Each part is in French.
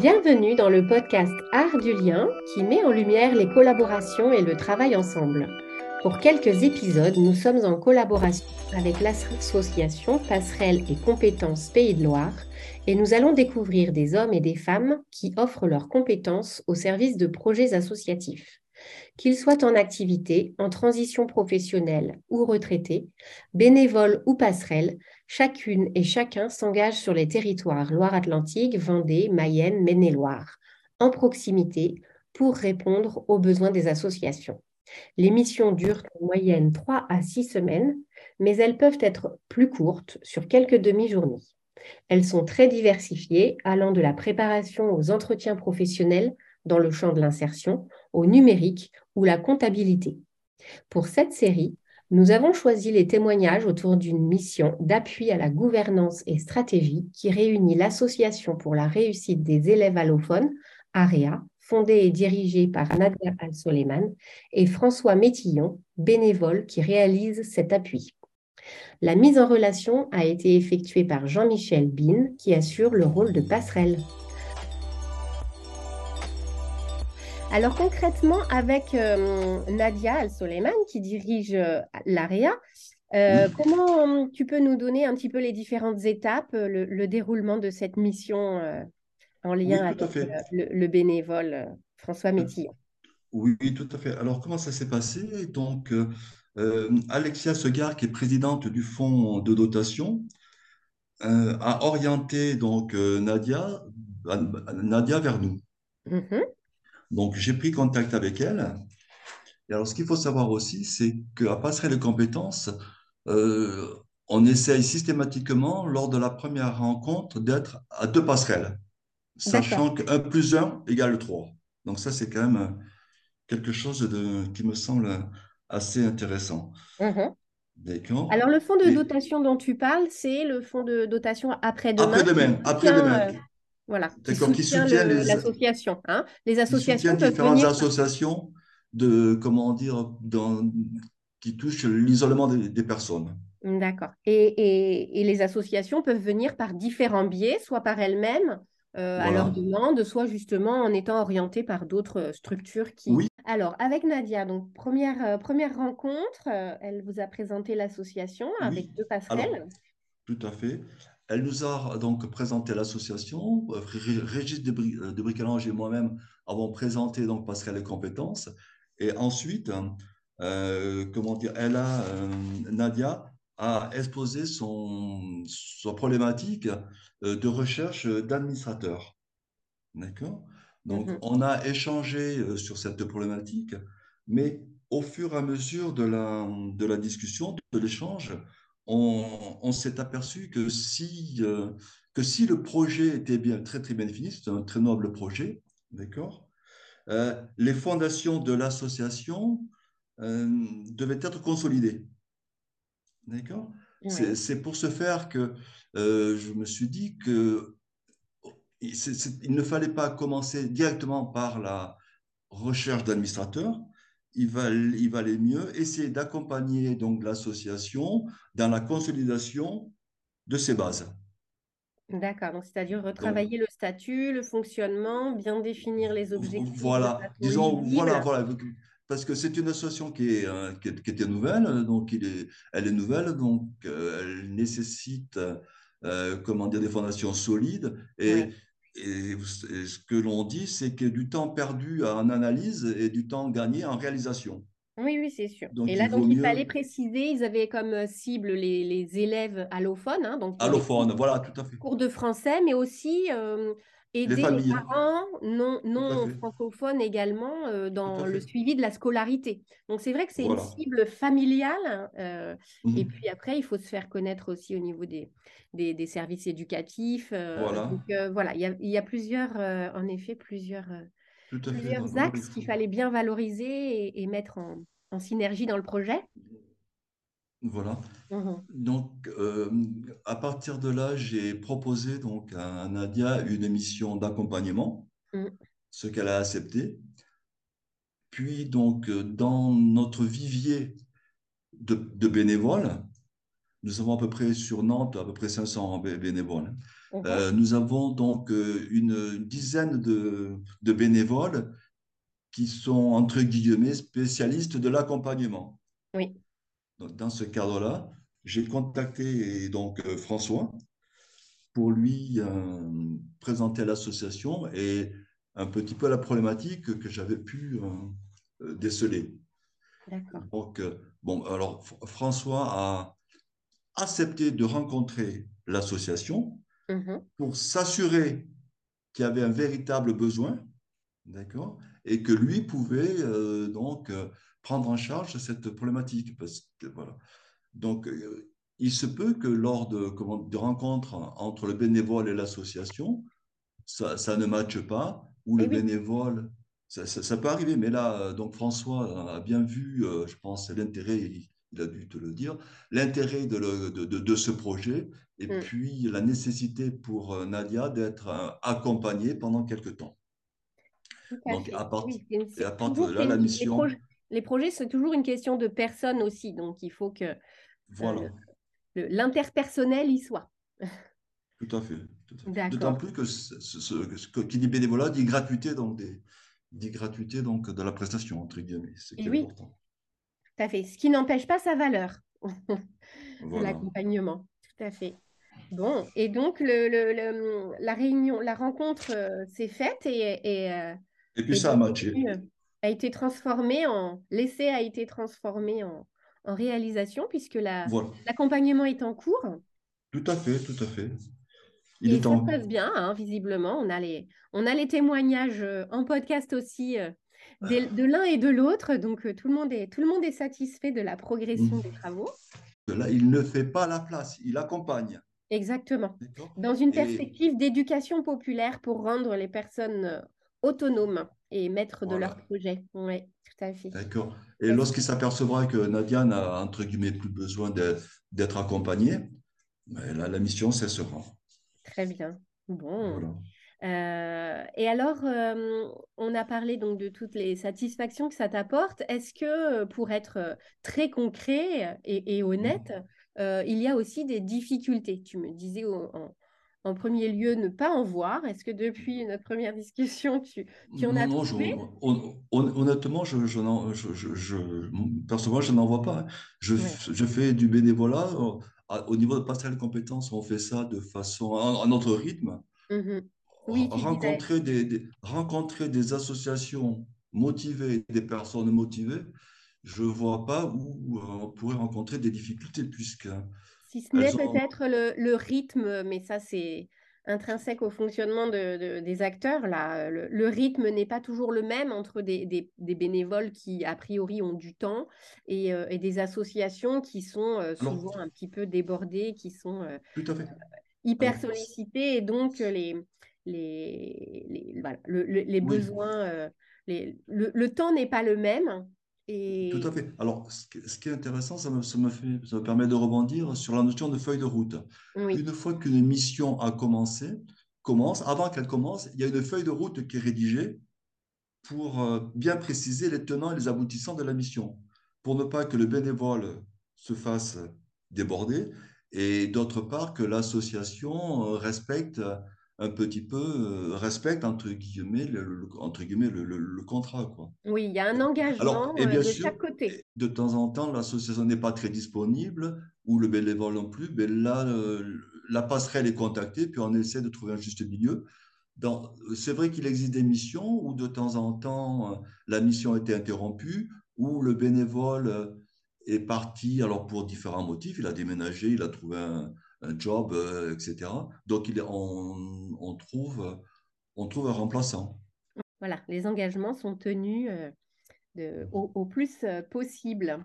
Bienvenue dans le podcast Art du lien qui met en lumière les collaborations et le travail ensemble. Pour quelques épisodes, nous sommes en collaboration avec l'association Passerelle et Compétences Pays de Loire et nous allons découvrir des hommes et des femmes qui offrent leurs compétences au service de projets associatifs. Qu'ils soient en activité, en transition professionnelle ou retraités, bénévoles ou passerelles, chacune et chacun s'engage sur les territoires Loire-Atlantique, Vendée, Mayenne, Maine-et-Loire, en proximité, pour répondre aux besoins des associations. Les missions durent en moyenne 3 à 6 semaines, mais elles peuvent être plus courtes, sur quelques demi-journées. Elles sont très diversifiées, allant de la préparation aux entretiens professionnels dans le champ de l'insertion, au numérique ou la comptabilité. Pour cette série, nous avons choisi les témoignages autour d'une mission d'appui à la gouvernance et stratégie qui réunit l'Association pour la réussite des élèves allophones, AREA, fondée et dirigée par Nadia Al-Soleiman, et François Métillon, bénévole qui réalise cet appui. La mise en relation a été effectuée par Jean-Michel Bin, qui assure le rôle de passerelle. Alors concrètement, avec euh, Nadia Al-Soleiman, qui dirige euh, l'AREA, euh, comment tu peux nous donner un petit peu les différentes étapes, le, déroulement de cette mission en lien avec le, bénévole François Métillon oui, tout à fait. Alors, comment ça s'est passé? Donc, Alexia Segar, qui est présidente du fonds de dotation, a orienté donc Nadia, Nadia vers nous. Mm-hmm. Donc, j'ai pris contact avec elle. Et alors, ce qu'il faut savoir aussi, c'est qu'à Passerelle de compétences, euh, on essaye systématiquement, lors de la première rencontre, d'être à deux passerelles, sachant que 1 plus 1 égale 3. Donc, ça, c'est quand même quelque chose de, qui me semble assez intéressant. Mhm. Alors, le fonds de dotation dont tu parles, c'est le fonds de dotation après-demain. Après-demain, après-demain. Voilà. D'accord, qui soutient l'association. Hein les associations peuvent différentes associations de, comment dire, dans, qui touchent l'isolement des, personnes. D'accord. Et, et, les associations peuvent venir par différents biais, soit par elles-mêmes, euh, à leur demande, soit justement en étant orientées par d'autres structures qui. Oui. Alors, avec Nadia, donc première, euh, première rencontre, euh, elle vous a présenté l'association avec deux passerelles. tout à fait. Elle nous a donc présenté l'association. Régis de, Bricalange et moi-même avons présenté donc Pascal les compétences. Et ensuite, euh, comment dire, elle a, euh, Nadia a exposé son, son problématique euh, de recherche d'administrateur. D'accord? Donc, mm-hmm. on a échangé sur cette problématique, mais au fur et à mesure de la, de la discussion, de l'échange, on, s'est aperçu que si, euh, que si le projet était bien, très, très bien défini, c'est un très noble projet, d'accord euh, Les fondations de l'association euh, devaient être consolidées. D'accord C'est pour ce faire que je me suis dit que il ne fallait pas commencer directement par la recherche d'administrateurs, il, valait mieux essayer d'accompagner donc l'association dans la consolidation de ses bases. D'accord, donc c'est-à-dire retravailler le statut, le fonctionnement, bien définir les objectifs. Voilà, disons, voilà, voilà, parce que c'est une association qui, est, euh, qui, était nouvelle, donc il est, elle est nouvelle, donc euh, elle nécessite, euh, comment dire, des fondations solides. Et et, ce que l'on dit, c'est que du temps perdu en analyse et du temps gagné en réalisation. Oui, oui, c'est sûr. et là, il donc, il fallait préciser, ils avaient comme euh, cible les, les élèves allophones. Hein, donc allophones, voilà, tout à fait. Cours de français, mais aussi euh, aider les, parents non, non francophones également euh, dans le suivi de la scolarité. Donc c'est vrai que c'est une cible familiale. Euh, mmh et puis après, il faut se faire connaître aussi au niveau des, des, services éducatifs. Euh, voilà. Donc voilà, il y a, y a, plusieurs, en effet, plusieurs, plusieurs axes qu'il fallait bien valoriser et, mettre en, en synergie dans le projet. Voilà. Mmh donc, euh, à partir de là, j'ai proposé donc à Nadia une émission d'accompagnement, mmh. ce qu'elle a accepté. Puis, donc, dans notre vivier de, bénévoles, nous avons à peu près sur Nantes à peu près 500 bénévoles. Mhm. Euh, nous avons donc euh, une dizaine de, de bénévoles qui sont, entre guillemets, spécialistes de l'accompagnement. Oui. Donc, dans ce cadre-là, j'ai contacté donc euh, François pour lui euh, présenter l'association et un petit peu la problématique que j'avais pu euh, déceler. Donc, bon, alors François a accepté de rencontrer l'association Mhm. pour s'assurer qu'il y avait un véritable besoin, d'accord, et que lui pouvait euh, donc prendre en charge cette problématique. Parce que, voilà. Donc, euh, il se peut que lors de, comment, de rencontres entre le bénévole et l'association, ça, ça, ne matche pas, ou le Eh oui. bénévole, ça, ça, ça, peut arriver, mais là, donc François a bien vu, je pense, l'intérêt, il, il, a dû te le dire, l'intérêt de, de, de, de, ce projet, et Mm. puis la nécessité pour euh, Nadia d'être euh, accompagnée pendant quelques temps. Tout à Donc, fait. à, part, Oui, c'est- et c'est à partir de là, la mission, les projets, c'est toujours une question de personne aussi. Donc, il faut que voilà, le- l'interpersonnel y soit. tout à fait. D'autant plus que ce, ce- ce- ce que- qui dit bénévolat dit gratuité, donc des, dit gratuité donc de la prestation, entre guillemets, ce qui Et est oui. important. Tout à fait. Ce qui n'empêche pas sa valeur Voilà. l'accompagnement. Tout à fait. Bon, et donc le, le- le- la réunion, la rencontre euh, s'est faite et, et, euh, Et puis et ça a matché. euh, a été transformée en l'essai a été transformé en, en réalisation puisque la- Voilà, l'accompagnement est en cours tout à fait, tout à fait. Il et est ça en se passe bien, hein, visiblement. On a les, on a les témoignages euh, en podcast aussi euh, des- de l'un et de l'autre, donc euh, tout le monde est, tout le monde est satisfait de la progression Mm. des travaux. Là, il ne fait pas la place, il accompagne. Exactement. Dans une Et- perspective d'éducation populaire pour rendre les personnes autonomes et maîtres de leur projet. Oui, tout à fait. D'accord. Et lorsqu'il s'apercevra que Nadia n'a, entre guillemets, plus besoin d'être accompagnée, ben là, la mission cessera. Très bien. Bon. Voilà. Euh, et alors, euh, on a parlé donc de toutes les satisfactions que ça t'apporte. Est-ce que, euh, pour être très concret et, et honnête, euh, il y a aussi des difficultés? Tu me disais au- en, en premier lieu ne pas en voir. Est-ce que depuis notre première discussion, tu, tu en as Non, je- trouvé? hon- hon- honnêtement, je, personnellement, je n'en vois pas. hein. Je, Ouais. je fais du bénévolat. euh, Au niveau de passerelle compétences, on fait ça de façon, à, à notre rythme. Oui, disais. rencontrer des, des- rencontrer des associations motivées, des personnes motivées, je ne vois pas où euh, on pourrait rencontrer des difficultés, puisque Si ce n'est ont- peut-être le, le rythme, mais ça c'est intrinsèque au fonctionnement de- de- des acteurs. Là. Le, le rythme n'est pas toujours le même entre des, des- des bénévoles qui, a priori, ont du temps et, euh, et des associations qui sont euh, Alors- souvent un petit peu débordées, qui sont euh, tout à fait. hyper Alors- sollicitées et donc les, les, les, voilà, le- le- les Oui. besoins, le temps n'est pas le même. Et... Tout à fait. Alors, ce qui, est intéressant, ça me, ça me fait, ça me permet de rebondir sur la notion de feuille de route. Oui, Une fois qu'une mission a commencé, commence, avant qu'elle commence, il y a une feuille de route qui est rédigée pour euh, bien préciser les tenants et les aboutissants de la mission, pour ne pas que le bénévole se fasse déborder, et d'autre part que l'association euh, respecte un petit peu, euh, respecte entre guillemets le, le- entre guillemets le, le- le contrat, quoi. oui, il y a un engagement Alors, et euh, bien de sûr, chaque côté. de temps en temps, l'association n'est pas très disponible ou le bénévole non plus. Mais là, euh, la passerelle est contactée, puis on essaie de trouver un juste milieu. C'est vrai qu'il existe des missions où de temps en temps, la mission a été interrompue, où le bénévole est parti, alors pour différents motifs, il a déménagé, il a trouvé un, un job, euh, etc. Donc, il on, on trouve, on trouve un remplaçant. Voilà, les engagements sont tenus euh, de- au, au plus euh, possible.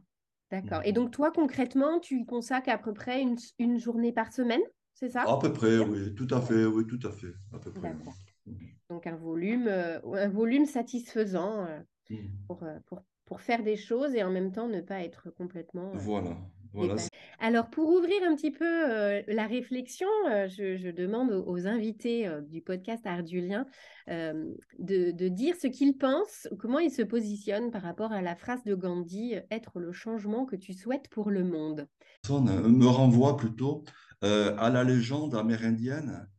D'accord. Et donc, toi, concrètement, tu y consacres à peu près une, une journée par semaine, c'est ça? À peu près, oui, tout à fait, oui, tout à fait, à peu près. D'accord. Donc, un volume, un volume satisfaisant pour, pour, pour faire des choses et en même temps ne pas être complètement Voilà, voilà. Alors, pour ouvrir un petit peu euh, la réflexion, euh, je, je demande aux, aux invités euh, du podcast Ardulien euh, de, de dire ce qu'ils pensent, comment ils se positionnent par rapport à la phrase de Gandhi, euh, être le changement que tu souhaites pour le monde. me renvoie plutôt euh, à la légende amérindienne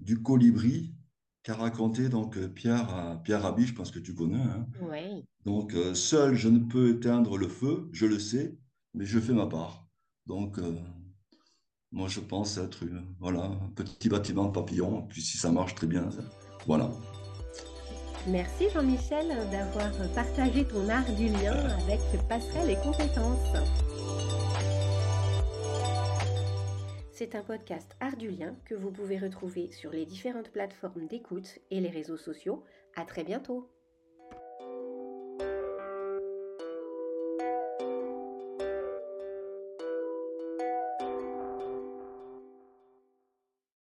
du colibri qu'a raconté donc Pierre, Pierre Rabhi, je pense que tu connais. Hein. Oui. Donc, euh, seul, je ne peux éteindre le feu, je le sais, mais je fais ma part. Donc, euh, moi, je pense être un petit bâtiment de papillon, puis si ça marche très bien, voilà. Merci Jean-Michel d'avoir partagé ton art du lien avec Passerelle et Compétences. C'est un podcast Art du lien que vous pouvez retrouver sur les différentes plateformes d'écoute et les réseaux sociaux. À très bientôt.